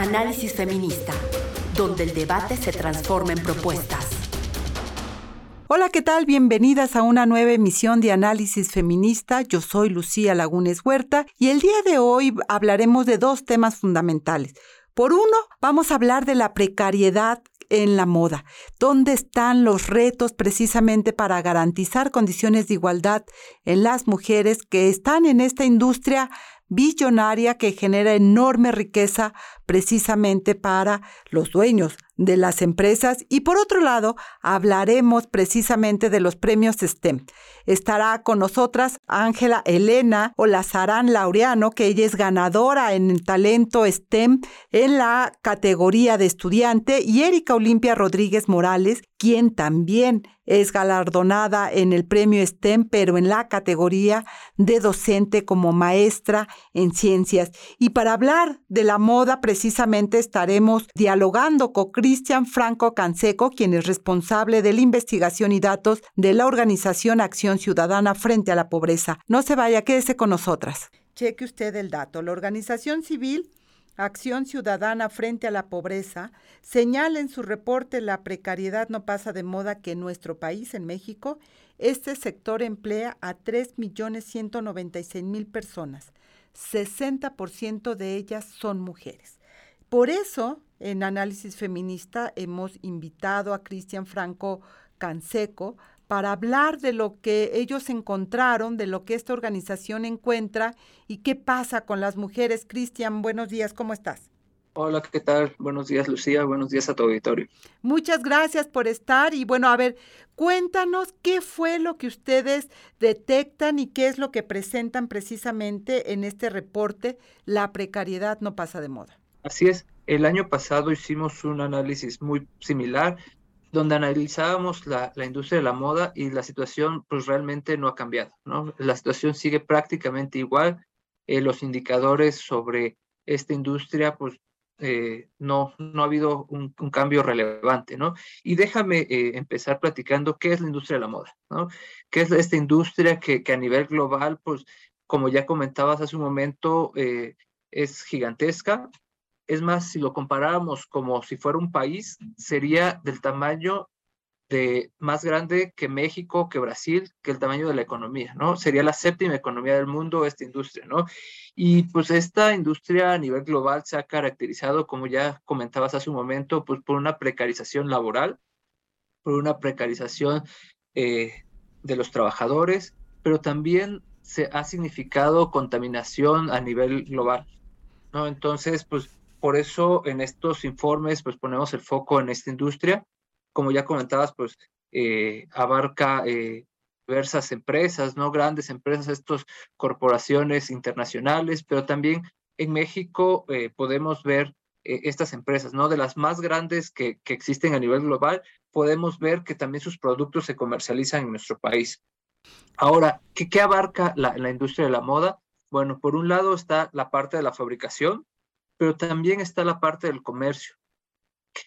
Análisis Feminista, donde el debate se transforma en propuestas. Hola, ¿qué tal? Bienvenidas a una nueva emisión de Análisis Feminista. Yo soy Lucía Lagunes Huerta y el día de hoy hablaremos de dos temas fundamentales. Por uno, vamos a hablar de la precariedad en la moda. ¿Dónde están los retos precisamente para garantizar condiciones de igualdad en las mujeres que están en esta industria billonaria que genera enorme riqueza precisamente para los dueños de las empresas y por otro lado hablaremos precisamente de los premios STEM. Estará con nosotras Ángela Elena Olazarán Laureano, que ella es ganadora en el talento STEM en la categoría de estudiante, y Erika Olimpia Rodríguez Morales, quien también es galardonada en el premio STEM, pero en la categoría de docente como maestra en ciencias. Y para hablar de la moda, precisamente estaremos dialogando con Cristian Franco Canseco, quien es responsable de la investigación y datos de la organización Acción Ciudadana frente a la pobreza. No se vaya, quédese con nosotras. Cheque usted el dato. La organización civil Acción Ciudadana frente a la pobreza, señala en su reporte La precariedad no pasa de moda que en nuestro país, en México, este sector emplea a 3.196.000 personas. 60% de ellas son mujeres. Por eso, en Análisis Feminista hemos invitado a Cristian Franco Canseco para hablar de lo que ellos encontraron, de lo que esta organización encuentra y qué pasa con las mujeres. Cristian, buenos días, ¿cómo estás? Hola, ¿qué tal? Buenos días, Lucía. Buenos días a tu auditorio. Muchas gracias por estar y bueno, a ver, cuéntanos qué fue lo que ustedes detectan y qué es lo que presentan precisamente en este reporte, La precariedad no pasa de moda. Así es. El año pasado hicimos un análisis muy similar donde analizábamos la, industria de la moda y la situación pues realmente no ha cambiado, ¿no? La situación sigue prácticamente igual, eh, los indicadores sobre esta industria pues eh, no, no ha habido un, cambio relevante, ¿no? Y déjame eh, empezar platicando qué es la industria de la moda, ¿no? ¿Qué es esta industria que, que a nivel global pues como ya comentabas hace un momento, es gigantesca, es más, si lo comparáramos como si fuera un país, sería del tamaño de más grande que México, que Brasil, que el tamaño de la economía, ¿no? Sería la séptima economía del mundo esta industria, ¿no? Y pues esta industria a nivel global se ha caracterizado, como ya comentabas hace un momento, pues por una precarización laboral, por una precarización eh, de los trabajadores, pero también se ha significado contaminación a nivel global, ¿no? Entonces, pues por eso en estos informes pues ponemos el foco en esta industria. Como ya comentabas, pues eh, abarca eh, diversas empresas, ¿no? Grandes empresas, estas corporaciones internacionales, pero también en México eh, podemos ver estas empresas, ¿no? De las más grandes que, que, existen a nivel global, podemos ver que también sus productos se comercializan en nuestro país. Ahora, ¿qué, qué abarca la, la industria de la moda? Bueno, por un lado está la parte de la fabricación, pero también está la parte del comercio.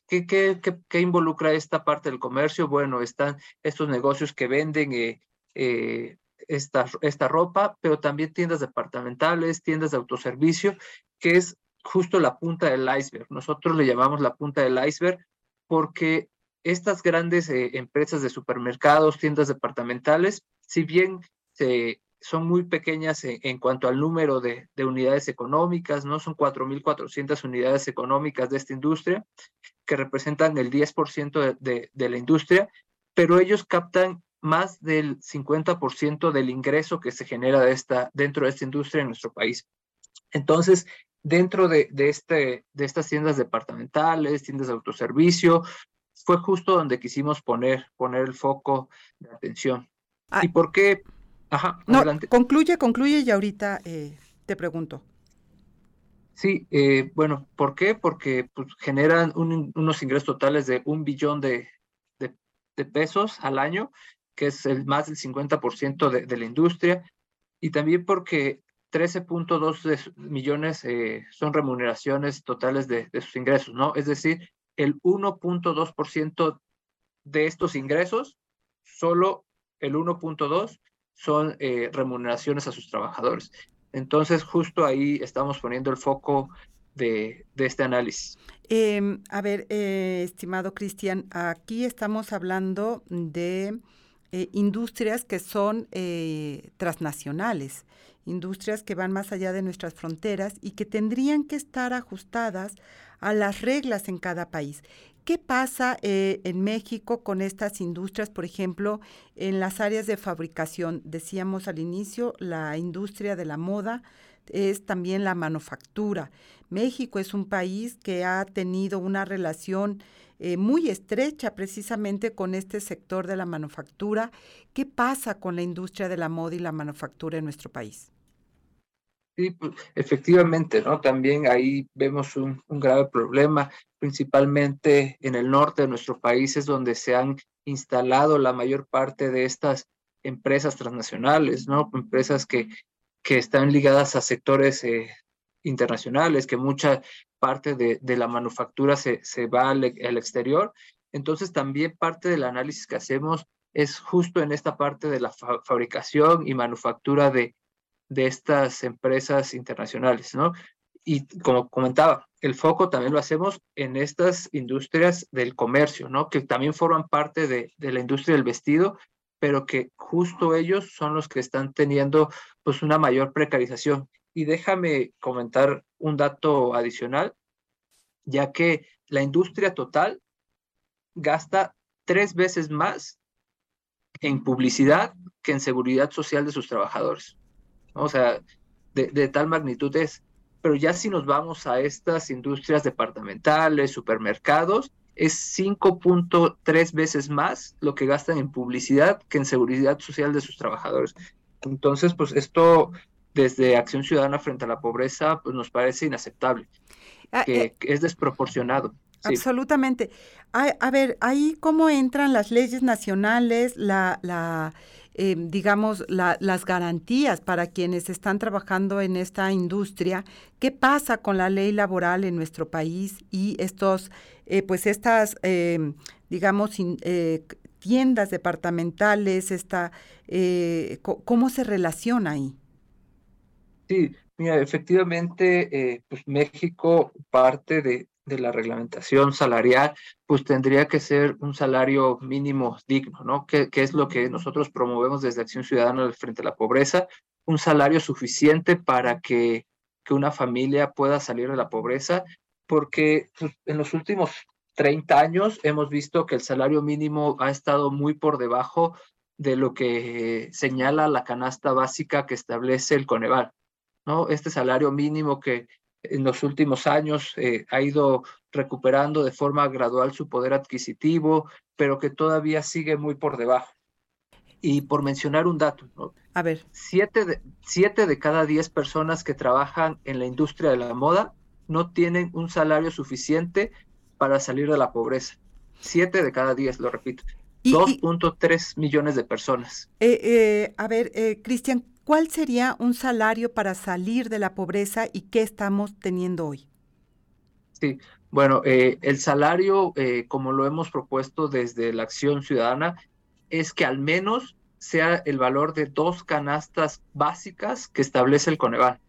¿Qué, qué, qué, involucra esta parte del comercio? Bueno, están estos negocios que venden eh, eh, esta, esta ropa, pero también tiendas departamentales, tiendas de autoservicio, que es justo la punta del iceberg. Nosotros le llamamos la punta del iceberg porque estas grandes eh, empresas de supermercados, tiendas departamentales, si bien se son muy pequeñas en, cuanto al número de, unidades económicas, ¿no? Son 4.400 unidades económicas de esta industria, que representan el 10% de, de, la industria, pero ellos captan más del 50% del ingreso que se genera de esta, dentro de esta industria en nuestro país. Entonces, dentro de, de, este, de estas tiendas departamentales, tiendas de autoservicio, fue justo donde quisimos poner, poner el foco de atención. Ah. ¿Y por qué? Ajá, no, adelante. Concluye, concluye y ahorita eh, te pregunto. Sí, eh, bueno, ¿por qué? Porque pues, generan unos ingresos totales de un billón de, de, pesos al año, que es el más del 50% de, de la industria, y también porque 13.2 millones eh, son remuneraciones totales de, de, sus ingresos, ¿no? Es decir, el 1.2% de estos ingresos, solo el 1.2 son eh, remuneraciones a sus trabajadores. Entonces, justo ahí estamos poniendo el foco de, este análisis. Em, a ver, eh, estimado Cristian, aquí estamos hablando de eh, industrias que son eh, transnacionales, industrias que van más allá de nuestras fronteras y que tendrían que estar ajustadas a las reglas en cada país. ¿Qué pasa eh, en México con estas industrias, por ejemplo, en las áreas de fabricación? Decíamos al inicio, la industria de la moda es también la manufactura. México es un país que ha tenido una relación eh, muy estrecha precisamente con este sector de la manufactura. ¿Qué pasa con la industria de la moda y la manufactura en nuestro país? Sí, pues, efectivamente, ¿no? También ahí vemos un, grave problema, principalmente en el norte de nuestro país, es donde se han instalado la mayor parte de estas empresas transnacionales, ¿no? Empresas que, que están ligadas a sectores eh, internacionales, que mucha parte de, de la manufactura se, se va al, al, exterior. Entonces, también parte del análisis que hacemos es justo en esta parte de la fabricación y manufactura de, de estas empresas internacionales, ¿no? Y como comentaba, el foco también lo hacemos en estas industrias del comercio, ¿no? Que también forman parte de, la industria del vestido, pero que justo ellos son los que están teniendo pues una mayor precarización. Y déjame comentar un dato adicional, ya que la industria total gasta tres veces más en publicidad que en seguridad social de sus trabajadores. O sea, de, tal magnitud es. Pero ya si nos vamos a estas industrias departamentales, supermercados, es 5.3 veces más lo que gastan en publicidad que en seguridad social de sus trabajadores. Entonces, pues esto desde Acción Ciudadana frente a la pobreza, pues nos parece inaceptable, ah, que, eh, es desproporcionado. Absolutamente. A, ver, ahí cómo entran las leyes nacionales, la, la eh, digamos, las garantías para quienes están trabajando en esta industria. ¿Qué pasa con la ley laboral en nuestro país y estos, eh, pues estas, eh, digamos, tiendas departamentales, esta, ¿cómo se relaciona ahí? Sí, mira, efectivamente, pues México parte de, de la reglamentación salarial, pues tendría que ser un salario mínimo digno, ¿no? Que, es lo que nosotros promovemos desde Acción Ciudadana frente a la pobreza, un salario suficiente para que, que una familia pueda salir de la pobreza, porque pues, en los últimos 30 años hemos visto que el salario mínimo ha estado muy por debajo de lo que señala la canasta básica que establece el Coneval, ¿no? Este salario mínimo que en los últimos años eh, ha ido recuperando de forma gradual su poder adquisitivo, pero que todavía sigue muy por debajo. Y por mencionar un dato, a ver, siete de, siete de cada diez personas que trabajan en la industria de la moda no tienen un salario suficiente para salir de la pobreza. Siete de cada diez, lo repito. 2.3 millones de personas. Eh, eh, a ver, Cristian, ¿Cuál sería un salario para salir de la pobreza y qué estamos teniendo hoy? Sí, bueno, eh, el salario, eh, como lo hemos propuesto desde la Acción Ciudadana, es que al menos sea el valor de dos canastas básicas que establece el Coneval,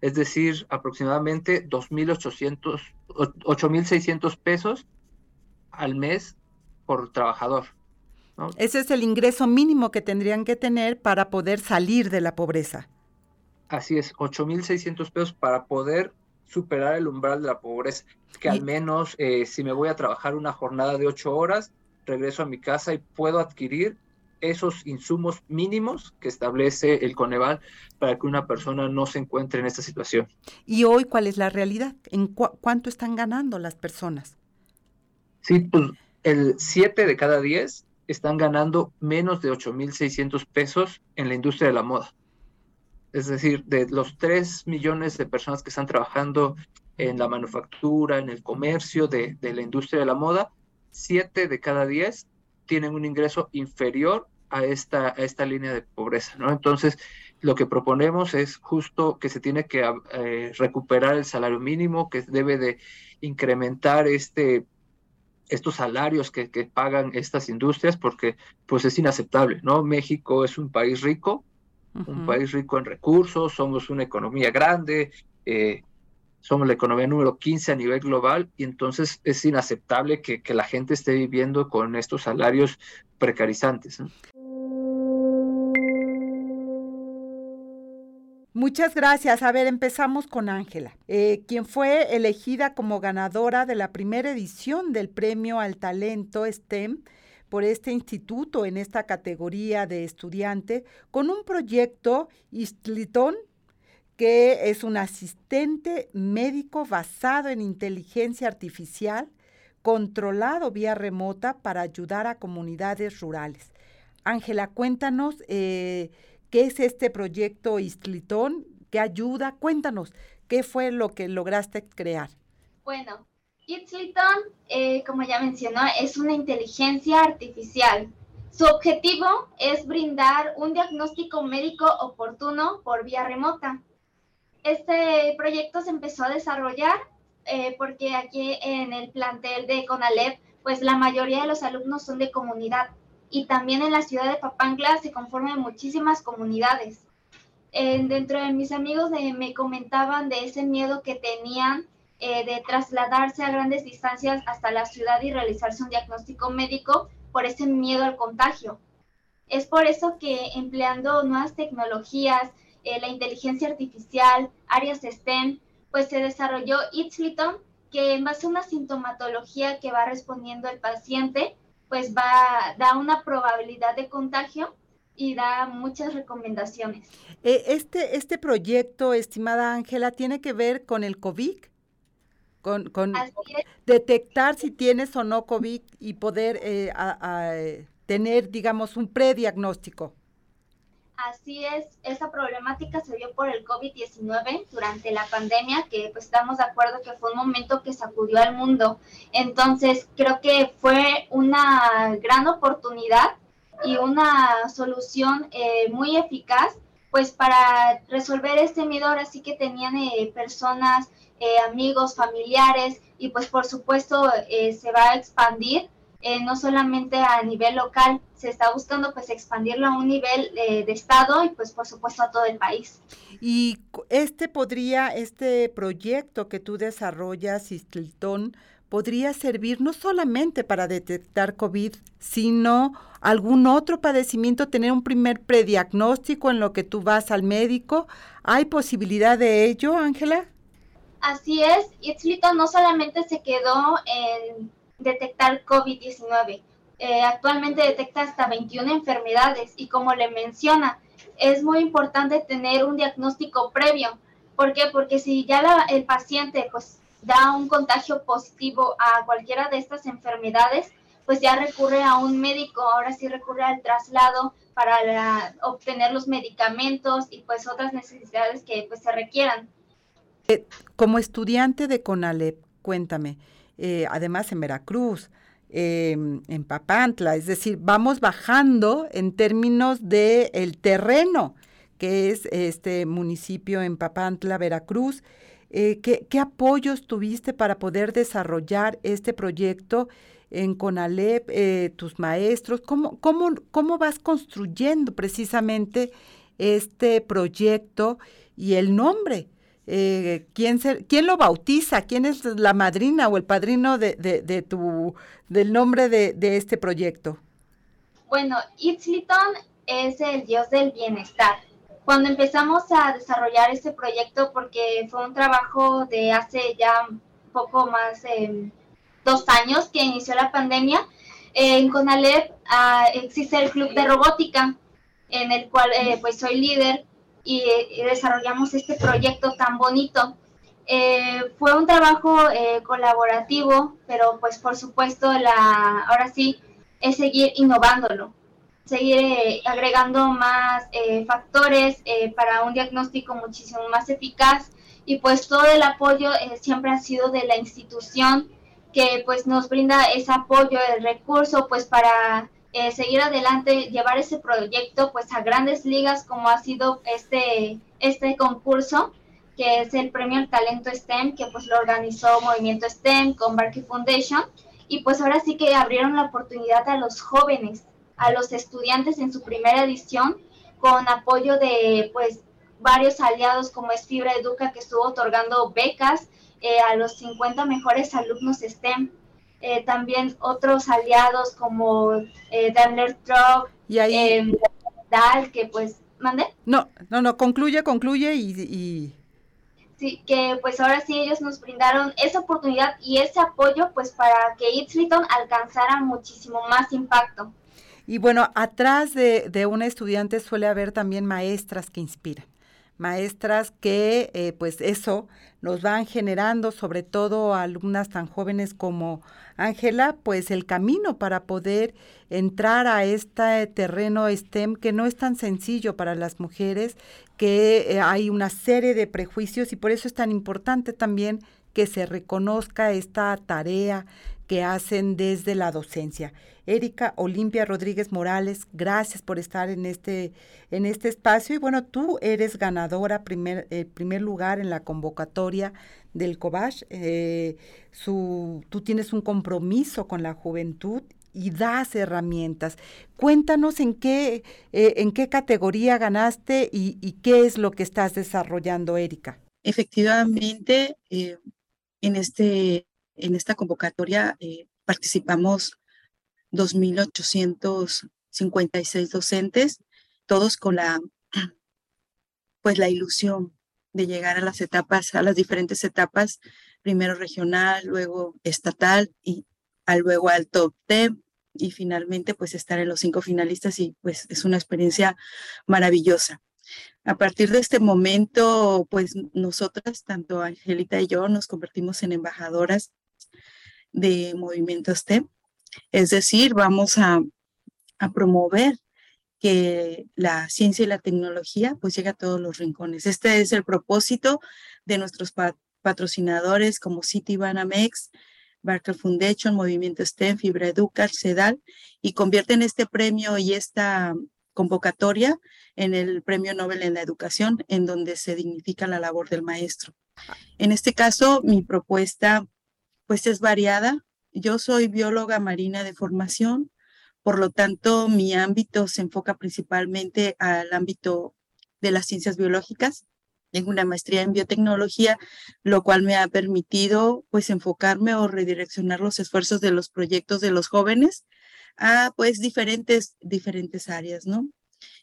es decir, aproximadamente 2.800, 8.600 pesos al mes por trabajador. Ese es el ingreso mínimo que tendrían que tener para poder salir de la pobreza. Así es, 8.600 pesos para poder superar el umbral de la pobreza, que al menos eh, si me voy a trabajar una jornada de ocho horas, regreso a mi casa y puedo adquirir esos insumos mínimos que establece el Coneval para que una persona no se encuentre en esta situación. ¿Y hoy cuál es la realidad? ¿En cuánto están ganando las personas? Sí, pues el 7 de cada 10 están ganando menos de 8.600 pesos en la industria de la moda. Es decir, de los 3 millones de personas que están trabajando en la manufactura, en el comercio de, la industria de la moda, 7 de cada 10 tienen un ingreso inferior a esta, a esta línea de pobreza. Entonces, lo que proponemos es justo que se tiene que eh, recuperar el salario mínimo, que debe de incrementar este estos salarios que, pagan estas industrias porque pues es inaceptable, ¿no? México es un país rico, un país rico en recursos, somos una economía grande, eh, somos la economía número 15 a nivel global y entonces es inaceptable que, la gente esté viviendo con estos salarios precarizantes. Muchas gracias. A ver, empezamos con Ángela, eh, quien fue elegida como ganadora de la primera edición del Premio al Talento STEM por este instituto en esta categoría de estudiante con un proyecto Istlitón que es un asistente médico basado en inteligencia artificial, controlado vía remota para ayudar a comunidades rurales. Ángela, cuéntanos eh, qué es este proyecto Istlitón, qué ayuda, cuéntanos qué fue lo que lograste crear. Bueno, Istlitón, eh, como ya mencionó, es una inteligencia artificial. Su objetivo es brindar un diagnóstico médico oportuno por vía remota este proyecto se empezó a desarrollar eh, porque aquí en el plantel de CONALEP, pues la mayoría de los alumnos son de comunidad y también en la ciudad de Papangla se conforman muchísimas comunidades. dentro de mis amigos me comentaban de ese miedo que tenían eh, de trasladarse a grandes distancias hasta la ciudad y realizarse un diagnóstico médico por ese miedo al contagio. Es por eso que empleando nuevas tecnologías, eh, la inteligencia artificial, áreas STEM, pues se desarrolló Itzliton, que en base a una sintomatología que va respondiendo el paciente, pues va, da una probabilidad de contagio y da muchas recomendaciones. Eh, este, este proyecto, estimada Ángela, tiene que ver con el COVID, con, con detectar si tienes o no COVID y poder eh, tener, digamos, un prediagnóstico. Así es, esa problemática se vio por el COVID-19 durante la pandemia, que pues estamos de acuerdo que fue un momento que sacudió al mundo. Entonces, creo que fue una gran oportunidad y una solución eh, muy eficaz, pues para resolver este miedo ahora sí que tenían eh, personas, eh, amigos, familiares, y pues por supuesto se va a expandir eh, no solamente a nivel local, se está buscando pues expandirlo a un nivel eh, de estado y pues por supuesto a todo el país. Y este podría, este proyecto que tú desarrollas, Istiltón, podría servir no solamente para detectar COVID, sino algún otro padecimiento, tener un primer prediagnóstico en lo que tú vas al médico. ¿Hay posibilidad de ello, Ángela? Así es, Itzlito no solamente se quedó en detectar COVID-19. Eh, actualmente detecta hasta 21 enfermedades y como le menciona, es muy importante tener un diagnóstico previo. ¿Por qué? Porque si ya el paciente pues da un contagio positivo a cualquiera de estas enfermedades, pues ya recurre a un médico, ahora sí recurre al traslado para obtener los medicamentos y pues otras necesidades que pues se requieran. Eh, como estudiante de CONALEP, cuéntame, eh, además en Veracruz, em, en Papantla, es decir, vamos bajando en términos del el terreno, que es este municipio en Papantla, Veracruz. Eh, ¿qué, apoyos tuviste para poder desarrollar este proyecto en CONALEP, eh, tus maestros? ¿Cómo, cómo, ¿Cómo vas construyendo precisamente este proyecto y el nombre? Eh, ¿quién, ¿quién lo bautiza? ¿Quién es la madrina o el padrino de, tu, del nombre de, este proyecto? Bueno, Itzliton es el dios del bienestar. Cuando empezamos a desarrollar este proyecto, porque fue un trabajo de hace ya poco más de dos años que inició la pandemia, en Conalep ah, existe el club de robótica, en el cual eh, pues soy líder y, desarrollamos este proyecto tan bonito. Eh, fue un trabajo eh, colaborativo, pero pues por supuesto la, ahora sí es seguir innovándolo, seguir eh, agregando más factores para un diagnóstico muchísimo más eficaz y pues todo el apoyo siempre ha sido de la institución que pues nos brinda ese apoyo, el recurso pues para eh, seguir adelante, llevar ese proyecto pues a grandes ligas como ha sido este, este concurso, que es el Premio al Talento STEM, que pues lo organizó Movimiento STEM con Barkey Foundation, y pues ahora sí que abrieron la oportunidad a los jóvenes, a los estudiantes en su primera edición, con apoyo de pues varios aliados como es Fibra Educa que estuvo otorgando becas eh, a los 50 mejores alumnos STEM. Eh, también otros aliados como eh, Daimler Truck, y ahí... Em, DAL, que pues, ¿mande? No, no, no, concluye, concluye y, Sí, que pues ahora sí ellos nos brindaron esa oportunidad y ese apoyo pues para que Itzliton alcanzara muchísimo más impacto. Y bueno, atrás de, de una estudiante suele haber también maestras que inspiran maestras que eh, pues eso nos van generando, sobre todo a alumnas tan jóvenes como Ángela, pues el camino para poder entrar a este terreno STEM que no es tan sencillo para las mujeres, que eh, hay una serie de prejuicios y por eso es tan importante también que se reconozca esta tarea que hacen desde la docencia. Erika Olimpia Rodríguez Morales, gracias por estar en este, en este espacio. Y bueno, tú eres ganadora, primer, eh, primer lugar en la convocatoria del COBASH. Eh, tú tienes un compromiso con la juventud y das herramientas. Cuéntanos en qué, eh, en qué categoría ganaste y, y, qué es lo que estás desarrollando, Erika. Efectivamente, en este en esta convocatoria eh, participamos 2.856 docentes, todos con la, pues la ilusión de llegar a las etapas, a las diferentes etapas, primero regional, luego estatal y luego al top 10 y finalmente pues estar en los cinco finalistas y pues es una experiencia maravillosa. A partir de este momento, pues nosotras, tanto Angelita y yo, nos convertimos en embajadoras de movimiento STEM. Es decir, vamos a, promover que la ciencia y la tecnología pues llegue a todos los rincones. Este es el propósito de nuestros patrocinadores como City Banamex, Barker Foundation, Movimiento STEM, Fibra Educar, CEDAL, y convierten este premio y esta convocatoria en el Premio Nobel en la Educación, en donde se dignifica la labor del maestro. En este caso, mi propuesta pues es variada. Yo soy bióloga marina de formación, por lo tanto mi ámbito se enfoca principalmente al ámbito de las ciencias biológicas. Tengo una maestría en biotecnología, lo cual me ha permitido pues enfocarme o redireccionar los esfuerzos de los proyectos de los jóvenes a pues diferentes, diferentes áreas, ¿no?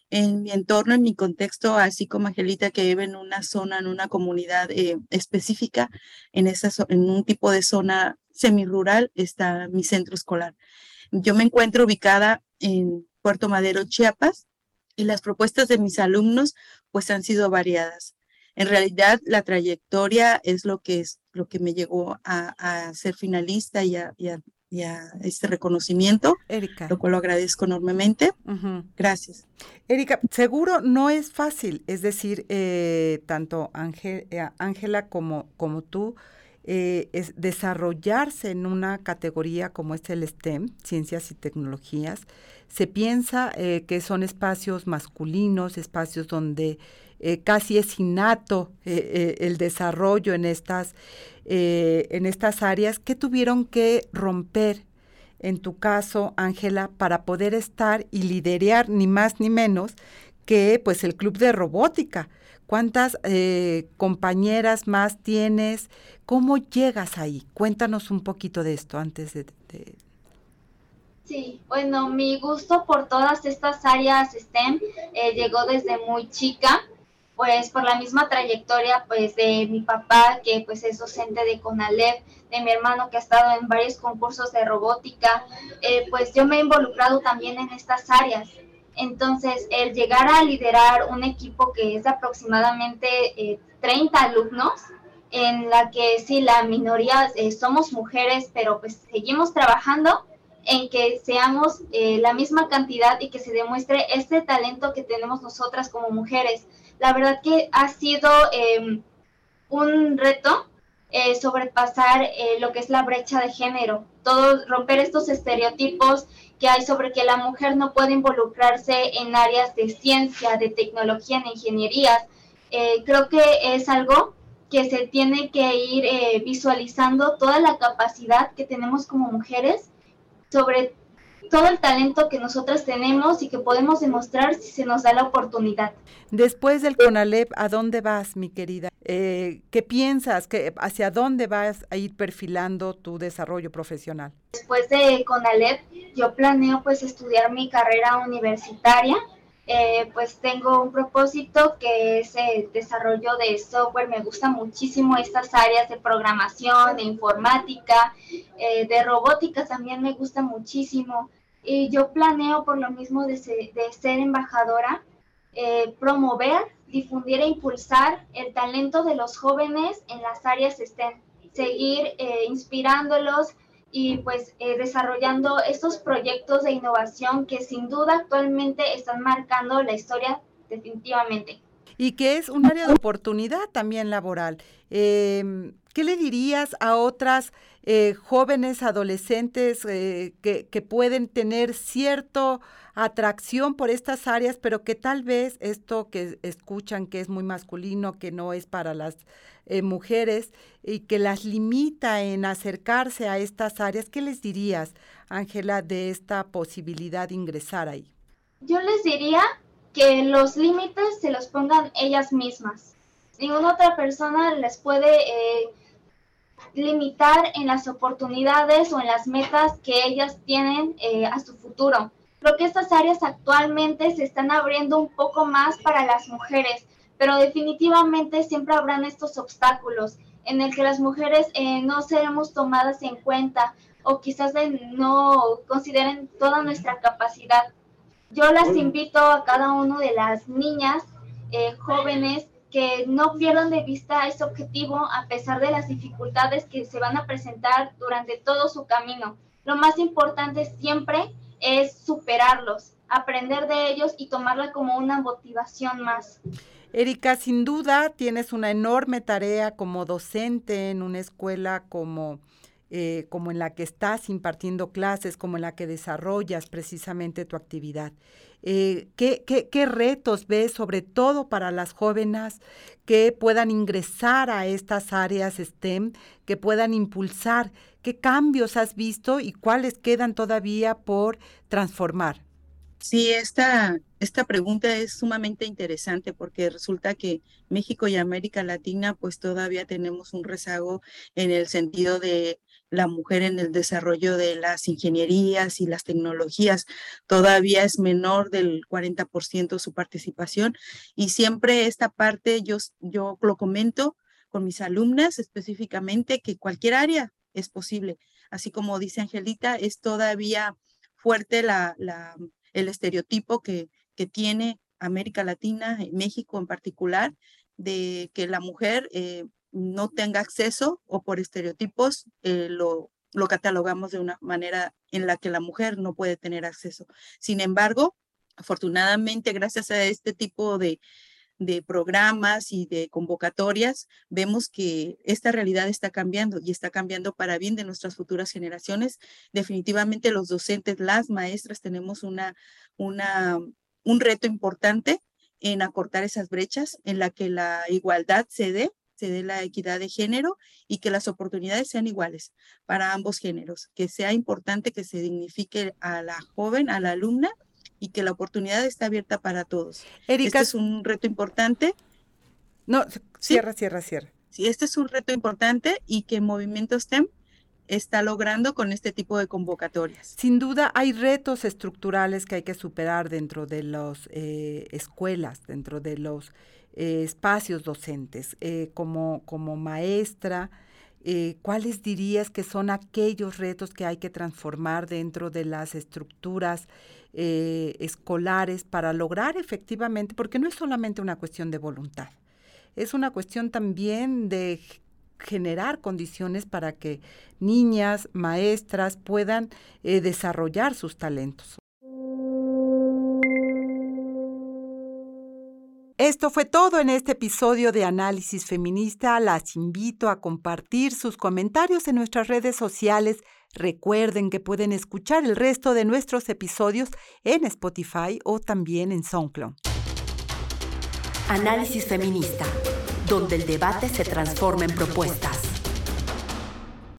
en mi entorno, en mi contexto, así como Angelita que vive en una zona, en una comunidad eh, específica, en, esa, en un tipo de zona semirural, está mi centro escolar. Yo me encuentro ubicada en Puerto Madero, Chiapas, y las propuestas de mis alumnos pues han sido variadas. En realidad, la trayectoria es lo que, es, lo que me llegó a, ser finalista a, y a este reconocimiento, Erika. lo cual lo agradezco enormemente. Gracias. Erika, seguro no es fácil, es decir, eh, tanto eh, Ángela como, como tú, eh, es desarrollarse en una categoría como es el STEM, ciencias y tecnologías. Se piensa que son espacios masculinos, espacios donde eh, casi es innato eh, eh, el desarrollo en estas, en estas áreas. ¿Qué tuvieron que romper en tu caso, Ángela, para poder estar y liderar ni más ni menos que pues el club de robótica? ¿Cuántas compañeras más tienes? ¿Cómo llegas ahí? Cuéntanos un poquito de esto antes de, de... Sí, bueno, mi gusto por todas estas áreas STEM llegó desde muy chica pues por la misma trayectoria pues de mi papá que pues es docente de CONALEP, de mi hermano que ha estado en varios concursos de robótica, eh, pues yo me he involucrado también en estas áreas. Entonces, el llegar a liderar un equipo que es de aproximadamente 30 eh, alumnos, en la que sí, la minoría eh, somos mujeres, pero pues seguimos trabajando en que seamos la misma cantidad y que se demuestre este talento que tenemos nosotras como mujeres la verdad que ha sido em, un reto eh, sobrepasar eh, lo que es la brecha de género, todo romper estos estereotipos que hay sobre que la mujer no puede involucrarse en áreas de ciencia, de tecnología, en ingenierías. Eh, creo que es algo que se tiene que ir visualizando toda la capacidad que tenemos como mujeres, sobre todo el talento que nosotras tenemos y que podemos demostrar si se nos da la oportunidad. Después del CONALEP, ¿a dónde vas, mi querida? Eh, ¿Qué piensas? ¿Qué, ¿Hacia dónde vas a ir perfilando tu desarrollo profesional? Después de CONALEP, yo planeo pues estudiar mi carrera universitaria. Eh, pues tengo un propósito que es el desarrollo de software. Me gustan muchísimo estas áreas de programación, de informática, eh, de robótica también me gusta muchísimo. Y yo planeo por lo mismo de ser, embajadora, eh, promover, difundir e impulsar el talento de los jóvenes en las áreas STEM, seguir inspirándolos y pues eh, desarrollando estos proyectos de innovación que sin duda actualmente están marcando la historia definitivamente. Y que es un área de oportunidad también laboral. Em, ¿Qué le dirías a otras eh, jóvenes, adolescentes eh, que, que, pueden tener cierta atracción por estas áreas, pero que tal vez esto que escuchan que es muy masculino, que no es para las eh, mujeres y que las limita en acercarse a estas áreas? ¿Qué les dirías, Ángela, de esta posibilidad de ingresar ahí? Yo les diría que los límites se los pongan ellas mismas. Ninguna otra persona les puede limitar en las oportunidades o en las metas que ellas tienen eh, a su futuro. Creo que estas áreas actualmente se están abriendo un poco más para las mujeres, pero definitivamente siempre habrán estos obstáculos en el que las mujeres eh, no seremos tomadas en cuenta o quizás no consideren toda nuestra capacidad. Yo las invito a cada una de las niñas eh, jóvenes que no pierdan de vista ese objetivo a pesar de las dificultades que se van a presentar durante todo su camino. Lo más importante siempre es superarlos, aprender de ellos y tomarla como una motivación más. Erika, sin duda tienes una enorme tarea como docente en una escuela como eh, como en la que estás impartiendo clases, como en la que desarrollas precisamente tu actividad. Eh, ¿qué, qué, retos ves, sobre todo para las jóvenes que puedan ingresar a estas áreas STEM, que puedan impulsar? ¿Qué cambios has visto y cuáles quedan todavía por transformar? Sí, esta, esta pregunta es sumamente interesante porque resulta que México y América Latina pues todavía tenemos un rezago en el sentido de la mujer en el desarrollo de las ingenierías y las tecnologías. Todavía es menor del 40% su participación y siempre esta parte yo, yo lo comento con mis alumnas específicamente que cualquier área es posible. Así como dice Angelita, es todavía fuerte el estereotipo que, tiene América Latina, México en particular, de que la mujer eh, no tenga acceso o por estereotipos eh, lo catalogamos de una manera en la que la mujer no puede tener acceso. Sin embargo, afortunadamente, gracias a este tipo de, de programas y de convocatorias, vemos que esta realidad está cambiando y está cambiando para bien de nuestras futuras generaciones. Definitivamente los docentes, las maestras, tenemos una, una, un reto importante en acortar esas brechas, en la que la igualdad se dé se dé la equidad de género y que las oportunidades sean iguales para ambos géneros, que sea importante que se dignifique a la joven, a la alumna y que la oportunidad esté abierta para todos. Erika, este es un reto importante. No, cierra, cierra, cierra. Sí, este es un reto importante y que Movimiento STEM está logrando con este tipo de convocatorias. Sin duda hay retos estructurales que hay que superar dentro de las eh, escuelas, dentro de los eh, espacios docentes. Eh, como, como maestra, eh, ¿cuáles dirías que son aquellos retos que hay que transformar dentro de las estructuras escolares para lograr efectivamente, porque no es solamente una cuestión de voluntad, es una cuestión también de generar condiciones para que niñas, maestras puedan desarrollar sus talentos. Esto fue todo en este episodio de Análisis Feminista. Las invito a compartir sus comentarios en nuestras redes sociales. Recuerden que pueden escuchar el resto de nuestros episodios en Spotify o también en SoundCloud. Análisis Feminista, donde el debate se transforma en propuestas.